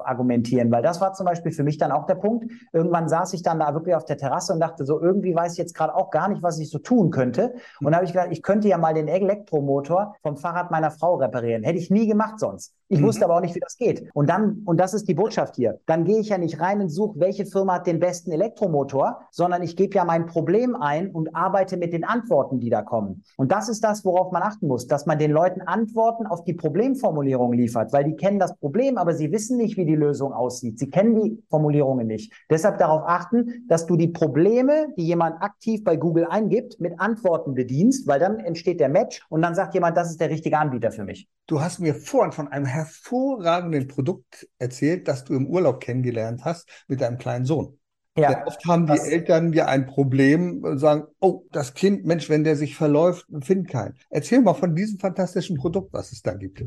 argumentieren, weil das war zum Beispiel für mich dann auch der Punkt. Irgendwann saß ich dann da wirklich auf der Terrasse und dachte so, irgendwie weiß ich jetzt gerade auch gar nicht, was ich so tun könnte. Und da habe ich gedacht, ich könnte ja mal den Elektromotor vom Fahrrad meiner Frau reparieren. Hätte ich nie gemacht sonst. Ich mhm. wusste aber auch nicht, wie das geht. Und dann, und das ist die Botschaft hier, dann gehe ich ja nicht rein und suche, welche Firma hat den besten Elektromotor, sondern ich gebe ja mein Problem ein und arbeite mit den Antworten, die da kommen. Und das ist das, worauf man achten muss, dass man den Leuten Antworten auf die Problemformulierung liefert, weil die kennen das Problem, aber sie wissen nicht, wie die Lösung aussieht. Sie kennen die Formulierungen nicht. Deshalb darauf achten, dass du die Probleme, die jemand aktiv bei Google eingibt, mit Antworten bedienst, weil dann entsteht der Match und dann sagt jemand, das ist der richtige Anbieter für mich. Du hast mir vorhin von einem hervorragenden Produkt erzählt, das du im Urlaub kennengelernt hast mit deinem kleinen Sohn. Ja, Denn oft haben die Eltern ja ein Problem und sagen, oh, das Kind, Mensch, wenn der sich verläuft, findet keinen. Erzähl mal von diesem fantastischen Produkt, was es da gibt.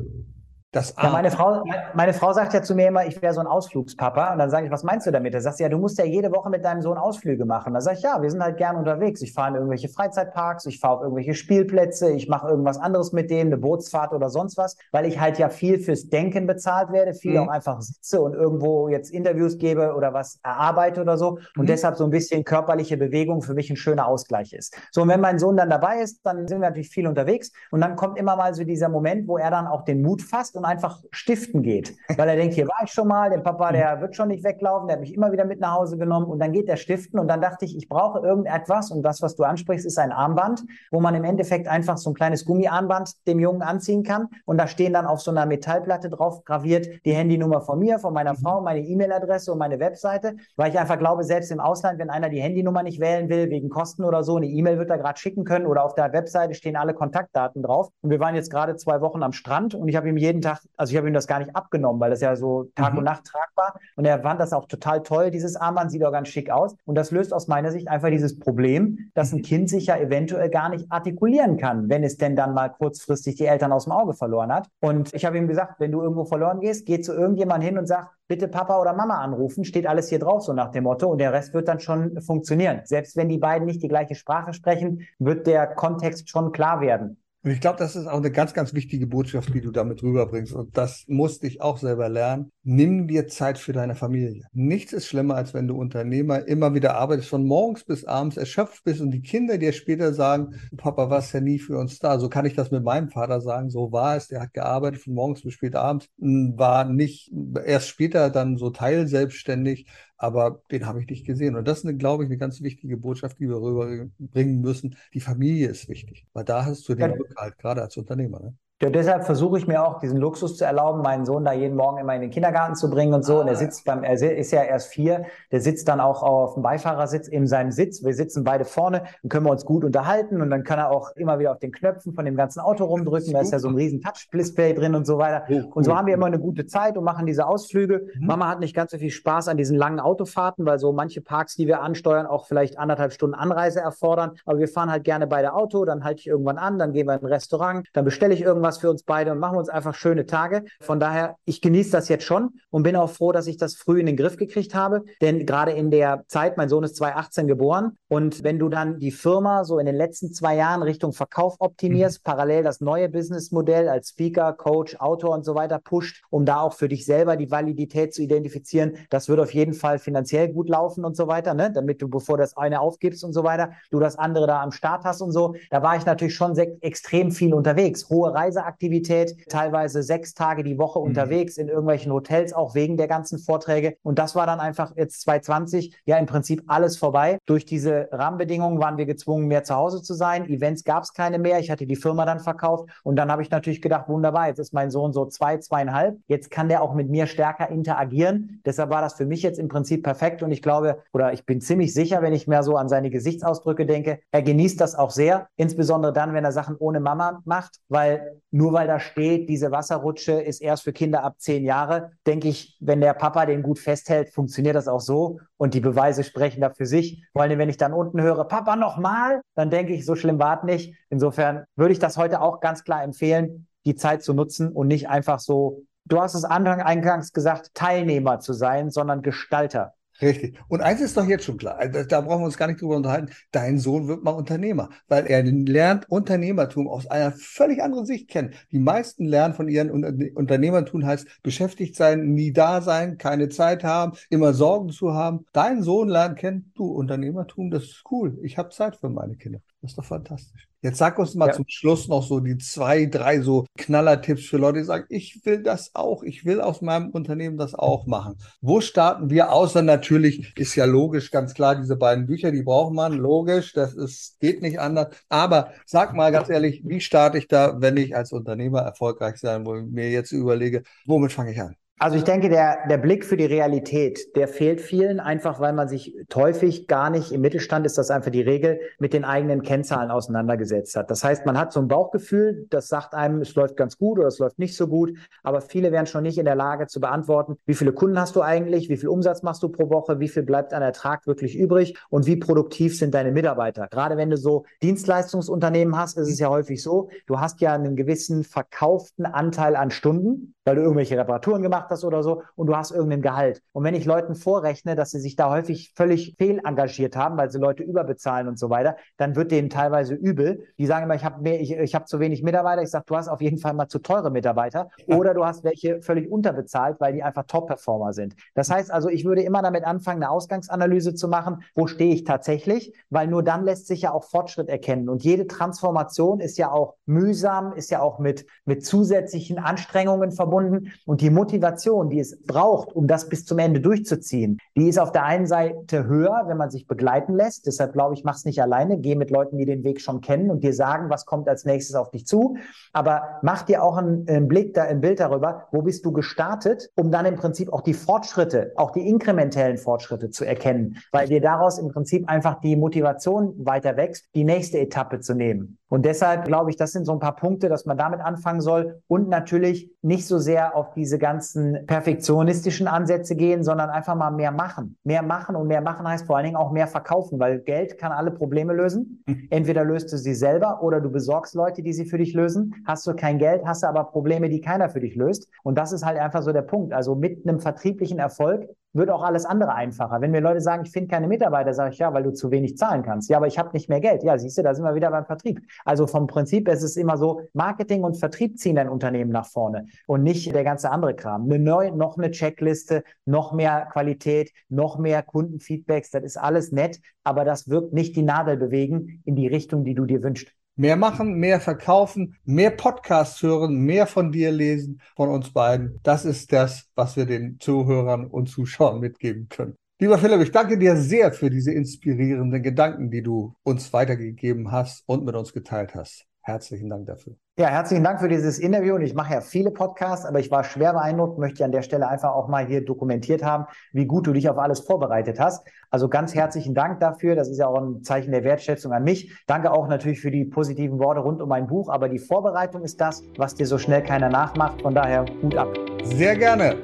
Das ja, meine, Frau, meine Frau sagt ja zu mir immer, ich wäre so ein Ausflugspapa. Und dann sage ich, was meinst du damit? Da sagt sie, ja, du musst ja jede Woche mit deinem Sohn Ausflüge machen. Da sage ich, ja, wir sind halt gern unterwegs. Ich fahre in irgendwelche Freizeitparks, ich fahre auf irgendwelche Spielplätze, ich mache irgendwas anderes mit dem, eine Bootsfahrt oder sonst was, weil ich halt ja viel fürs Denken bezahlt werde, viel mhm. auch einfach sitze und irgendwo jetzt Interviews gebe oder was erarbeite oder so. Und mhm. deshalb so ein bisschen körperliche Bewegung für mich ein schöner Ausgleich ist. So, und wenn mein Sohn dann dabei ist, dann sind wir natürlich viel unterwegs. Und dann kommt immer mal so dieser Moment, wo er dann auch den Mut fasst und und einfach stiften geht. Weil er denkt, hier war ich schon mal, der Papa, der wird schon nicht weglaufen, der hat mich immer wieder mit nach Hause genommen und dann geht der stiften und dann dachte ich, ich brauche irgendetwas und das, was du ansprichst, ist ein Armband, wo man im Endeffekt einfach so ein kleines Gummiarmband dem Jungen anziehen kann und da stehen dann auf so einer Metallplatte drauf graviert die Handynummer von mir, von meiner mhm. Frau, meine E-Mail-Adresse und meine Webseite, weil ich einfach glaube, selbst im Ausland, wenn einer die Handynummer nicht wählen will, wegen Kosten oder so, eine E-Mail wird er gerade schicken können oder auf der Webseite stehen alle Kontaktdaten drauf. Und wir waren jetzt gerade zwei Wochen am Strand und ich habe ihm jeden Tag, also ich habe ihm das gar nicht abgenommen, weil das ja so Tag mhm. und Nacht tragbar und er fand das auch total toll, dieses Armband sieht auch ganz schick aus und das löst aus meiner Sicht einfach dieses Problem, dass ein mhm. Kind sich ja eventuell gar nicht artikulieren kann, wenn es denn dann mal kurzfristig die Eltern aus dem Auge verloren hat. Und ich habe ihm gesagt, wenn du irgendwo verloren gehst, geh zu irgendjemandem hin und sag, bitte Papa oder Mama anrufen, steht alles hier drauf, so nach dem Motto, und der Rest wird dann schon funktionieren. Selbst wenn die beiden nicht die gleiche Sprache sprechen, wird der Kontext schon klar werden. Und ich glaube, das ist auch eine ganz, ganz wichtige Botschaft, die du damit rüberbringst. Und das musste ich auch selber lernen. Nimm dir Zeit für deine Familie. Nichts ist schlimmer, als wenn du Unternehmer immer wieder arbeitest, von morgens bis abends erschöpft bist und die Kinder dir später sagen, Papa, warst ja nie für uns da. So kann ich das mit meinem Vater sagen. So war es. Der hat gearbeitet von morgens bis spät abends, war nicht erst später dann so teilselbstständig aber den habe ich nicht gesehen. Und das ist, eine, glaube ich, eine ganz wichtige Botschaft, die wir rüberbringen müssen. Die Familie ist wichtig, weil da hast du den ja. Rückhalt, gerade als Unternehmer. Ne? Ja, deshalb versuche ich mir auch diesen Luxus zu erlauben, meinen Sohn da jeden Morgen immer in den Kindergarten zu bringen und so. Ah, und er sitzt beim, er ist ja erst vier, der sitzt dann auch auf dem Beifahrersitz in seinem Sitz. Wir sitzen beide vorne und können wir uns gut unterhalten und dann kann er auch immer wieder auf den Knöpfen von dem ganzen Auto rumdrücken. Da ist ja so ein riesen Touch-Display drin und so weiter. Und so haben wir immer eine gute Zeit und machen diese Ausflüge. Mhm. Mama hat nicht ganz so viel Spaß an diesen langen Autofahrten, weil so manche Parks, die wir ansteuern, auch vielleicht anderthalb Stunden Anreise erfordern. Aber wir fahren halt gerne beide Auto, dann halte ich irgendwann an, dann gehen wir in ein Restaurant, dann bestelle ich irgendwas für uns beide und machen uns einfach schöne Tage. Von daher, ich genieße das jetzt schon und bin auch froh, dass ich das früh in den Griff gekriegt habe. Denn gerade in der Zeit, mein Sohn ist 2018 geboren und wenn du dann die Firma so in den letzten zwei Jahren Richtung Verkauf optimierst, mhm. parallel das neue Businessmodell als Speaker, Coach, Autor und so weiter pusht, um da auch für dich selber die Validität zu identifizieren, das wird auf jeden Fall finanziell gut laufen und so weiter, ne? damit du, bevor das eine aufgibst und so weiter, du das andere da am Start hast und so. Da war ich natürlich schon extrem viel unterwegs. Hohe Reiseaktivität, teilweise sechs Tage die Woche mhm. unterwegs in irgendwelchen Hotels, auch wegen der ganzen Vorträge. Und das war dann einfach jetzt 2020 ja im Prinzip alles vorbei. Durch diese Rahmenbedingungen waren wir gezwungen, mehr zu Hause zu sein. Events gab es keine mehr. Ich hatte die Firma dann verkauft. Und dann habe ich natürlich gedacht, wunderbar, jetzt ist mein Sohn so zwei, zweieinhalb. Jetzt kann der auch mit mir stärker interagieren. Deshalb war das für mich jetzt im Prinzip perfekt. Und ich glaube, oder ich bin ziemlich sicher, wenn ich mehr so an seine Gesichtsausdrücke denke, er genießt das auch sehr. Insbesondere dann, wenn er Sachen ohne Mama macht, weil nur weil da steht, diese Wasserrutsche ist erst für Kinder ab zehn Jahre, denke ich, wenn der Papa den gut festhält, funktioniert das auch so. Und die Beweise sprechen da für sich. Vor allem, wenn ich dann unten höre, Papa nochmal, dann denke ich, so schlimm war es nicht. Insofern würde ich das heute auch ganz klar empfehlen, die Zeit zu nutzen und nicht einfach so, du hast es eingangs gesagt, Teilnehmer zu sein, sondern Gestalter. Richtig. Und eins ist doch jetzt schon klar, also da brauchen wir uns gar nicht drüber unterhalten, dein Sohn wird mal Unternehmer, weil er lernt Unternehmertum aus einer völlig anderen Sicht kennen. Die meisten lernen von ihren Unternehmertum heißt beschäftigt sein, nie da sein, keine Zeit haben, immer Sorgen zu haben. Dein Sohn lernt kennen, du Unternehmertum, das ist cool. Ich habe Zeit für meine Kinder. Das ist doch fantastisch. Jetzt sag uns mal ja. zum Schluss noch so die zwei, drei so Knallertipps für Leute, die sagen, ich will das auch, ich will aus meinem Unternehmen das auch machen. Wo starten wir? Außer natürlich ist ja logisch, ganz klar, diese beiden Bücher, die braucht man, logisch, das ist, geht nicht anders. Aber sag mal ganz ehrlich, wie starte ich da, wenn ich als Unternehmer erfolgreich sein will, mir jetzt überlege, womit fange ich an? Also ich denke, der, der Blick für die Realität, der fehlt vielen, einfach weil man sich häufig gar nicht, im Mittelstand ist das einfach die Regel, mit den eigenen Kennzahlen auseinandergesetzt hat. Das heißt, man hat so ein Bauchgefühl, das sagt einem, es läuft ganz gut oder es läuft nicht so gut, aber viele wären schon nicht in der Lage zu beantworten, wie viele Kunden hast du eigentlich, wie viel Umsatz machst du pro Woche, wie viel bleibt an Ertrag wirklich übrig und wie produktiv sind deine Mitarbeiter. Gerade wenn du so Dienstleistungsunternehmen hast, ist es ja häufig so, du hast ja einen gewissen verkauften Anteil an Stunden, weil du irgendwelche Reparaturen gemacht hast oder so und du hast irgendein Gehalt. Und wenn ich Leuten vorrechne, dass sie sich da häufig völlig fehl engagiert haben, weil sie Leute überbezahlen und so weiter, dann wird denen teilweise übel. Die sagen immer, ich habe mehr, ich, ich habe zu wenig Mitarbeiter. Ich sage, du hast auf jeden Fall mal zu teure Mitarbeiter oder du hast welche völlig unterbezahlt, weil die einfach Top-Performer sind. Das heißt also, ich würde immer damit anfangen, eine Ausgangsanalyse zu machen. Wo stehe ich tatsächlich? Weil nur dann lässt sich ja auch Fortschritt erkennen. Und jede Transformation ist ja auch mühsam, ist ja auch mit, mit zusätzlichen Anstrengungen verbunden. Und die Motivation, die es braucht, um das bis zum Ende durchzuziehen, die ist auf der einen Seite höher, wenn man sich begleiten lässt. Deshalb glaube ich, mach es nicht alleine. Geh mit Leuten, die den Weg schon kennen und dir sagen, was kommt als nächstes auf dich zu. Aber mach dir auch einen, einen Blick, da, ein Bild darüber, wo bist du gestartet, um dann im Prinzip auch die Fortschritte, auch die inkrementellen Fortschritte zu erkennen, weil dir daraus im Prinzip einfach die Motivation weiter wächst, die nächste Etappe zu nehmen. Und deshalb glaube ich, das sind so ein paar Punkte, dass man damit anfangen soll und natürlich nicht so sehr auf diese ganzen perfektionistischen Ansätze gehen, sondern einfach mal mehr machen. Mehr machen und mehr machen heißt vor allen Dingen auch mehr verkaufen, weil Geld kann alle Probleme lösen. Mhm. Entweder löst du sie selber oder du besorgst Leute, die sie für dich lösen. Hast du kein Geld, hast du aber Probleme, die keiner für dich löst. Und das ist halt einfach so der Punkt. Also mit einem vertrieblichen Erfolg wird auch alles andere einfacher. Wenn mir Leute sagen, ich finde keine Mitarbeiter, sage ich ja, weil du zu wenig zahlen kannst. Ja, aber ich habe nicht mehr Geld. Ja, siehst du, da sind wir wieder beim Vertrieb. Also vom Prinzip ist es immer so, Marketing und Vertrieb ziehen dein Unternehmen nach vorne und nicht der ganze andere Kram. Eine neue, noch eine Checkliste, noch mehr Qualität, noch mehr Kundenfeedbacks, das ist alles nett, aber das wird nicht die Nadel bewegen in die Richtung, die du dir wünschst. Mehr machen, mehr verkaufen, mehr Podcasts hören, mehr von dir lesen, von uns beiden. Das ist das, was wir den Zuhörern und Zuschauern mitgeben können. Lieber Philipp, ich danke dir sehr für diese inspirierenden Gedanken, die du uns weitergegeben hast und mit uns geteilt hast. Herzlichen Dank dafür. Ja, herzlichen Dank für dieses Interview. Und ich mache ja viele Podcasts, aber ich war schwer beeindruckt, möchte an der Stelle einfach auch mal hier dokumentiert haben, wie gut du dich auf alles vorbereitet hast. Also ganz herzlichen Dank dafür. Das ist ja auch ein Zeichen der Wertschätzung an mich. Danke auch natürlich für die positiven Worte rund um mein Buch. Aber die Vorbereitung ist das, was dir so schnell keiner nachmacht. Von daher Hut ab. Sehr gerne.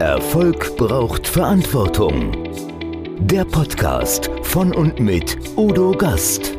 Erfolg braucht Verantwortung. Der Podcast von und mit Udo Gast.